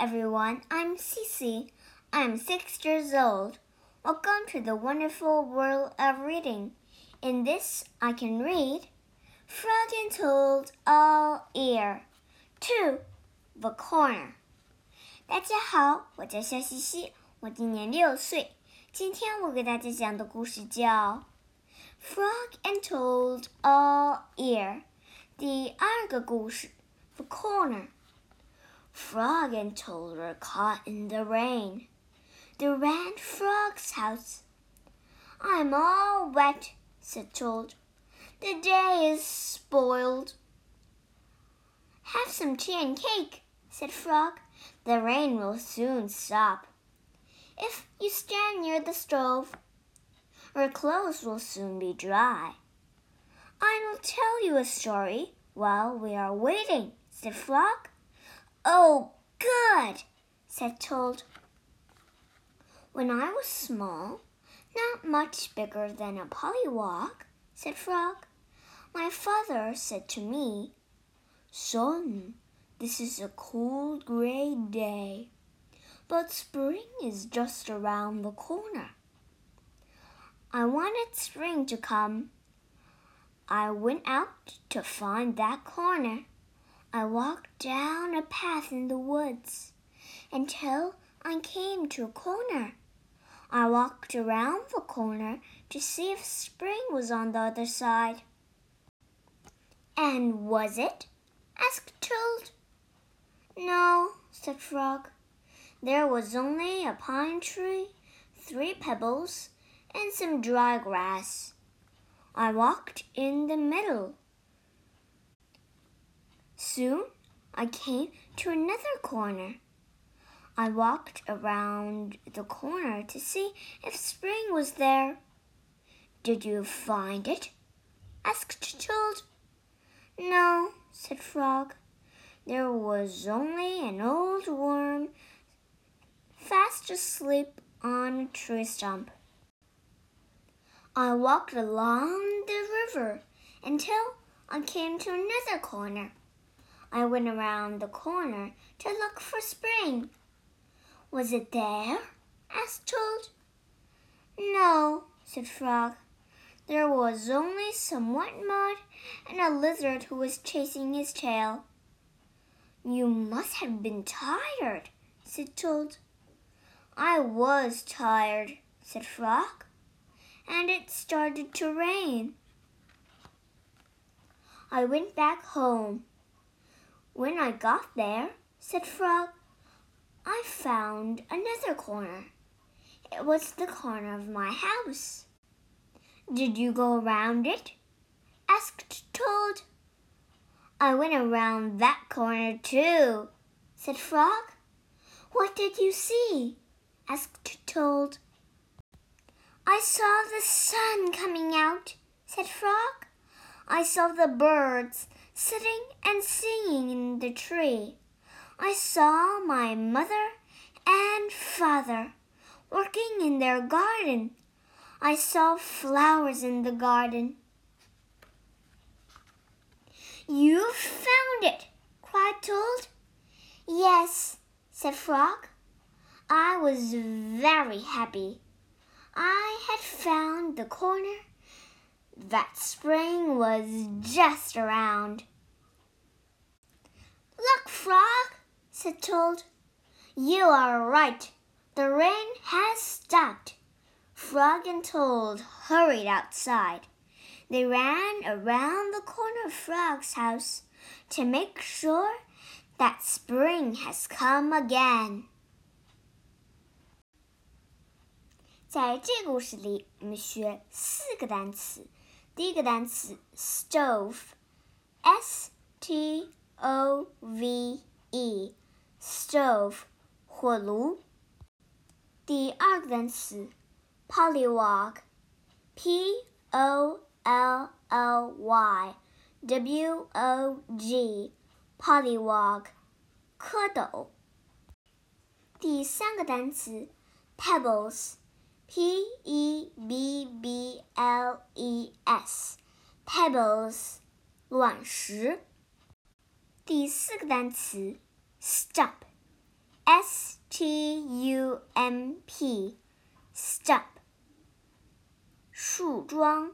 everyone. I'm Cece. I'm six years old. Welcome to the wonderful world of reading. In this, I can read Frog and Toad All Year to The Corner. 大家好，我叫夏西西，我今年六岁。今天我给大家讲的故事叫《Frog and Toad All Year》，第二个故事《The Corner》。Frog and Toad were caught in the rain. They ran Frog's house. I'm all wet, said Toad. The day is spoiled. Have some tea and cake, said Frog. The rain will soon stop. If you stand near the stove, our clothes will soon be dry. I will tell you a story while we are waiting, said Frog. Oh, good, said Toad. When I was small, not much bigger than a pollywog, said Frog, my father said to me, Son, this is a cold gray day, but spring is just around the corner. I wanted spring to come. I went out to find that corner. I walked down a path in the woods until I came to a corner. I walked around the corner to see if spring was on the other side. And was it? asked Toad. No, said Frog. There was only a pine tree, three pebbles, and some dry grass. I walked in the middle Soon I came to another corner. I walked around the corner to see if spring was there. Did you find it? asked Toad. No, said Frog. There was only an old worm fast asleep on a tree stump. I walked along the river until I came to another corner. I went around the corner to look for spring. Was it there? asked Toad. No, said Frog. There was only some wet mud and a lizard who was chasing his tail. You must have been tired, said Toad. I was tired, said Frog, and it started to rain. I went back home when I got there, said Frog, I found another corner. It was the corner of my house. Did you go around it? asked Toad. I went around that corner too, said Frog. What did you see? asked Toad. I saw the sun coming out, said Frog. I saw the birds sitting and singing in the tree. I saw my mother and father working in their garden. I saw flowers in the garden. You found it, cried Toad. Yes, said Frog. I was very happy. I had found the corner that spring was just around. Look, Frog, said Toad. You are right. The rain has stopped. Frog and Toad hurried outside. They ran around the corner of Frog's house to make sure that spring has come again. 在这个故事里，我们学四个单词。 第一个单词 stove，s t o v e，stove，火炉。第二个单词 pollywog，p o l l y w o g，pollywog，蝌蚪。第三个单词 pebbles。 P E B B L E S，pebbles，卵石。第四个单词，stump S T U M P. Stop. 树桩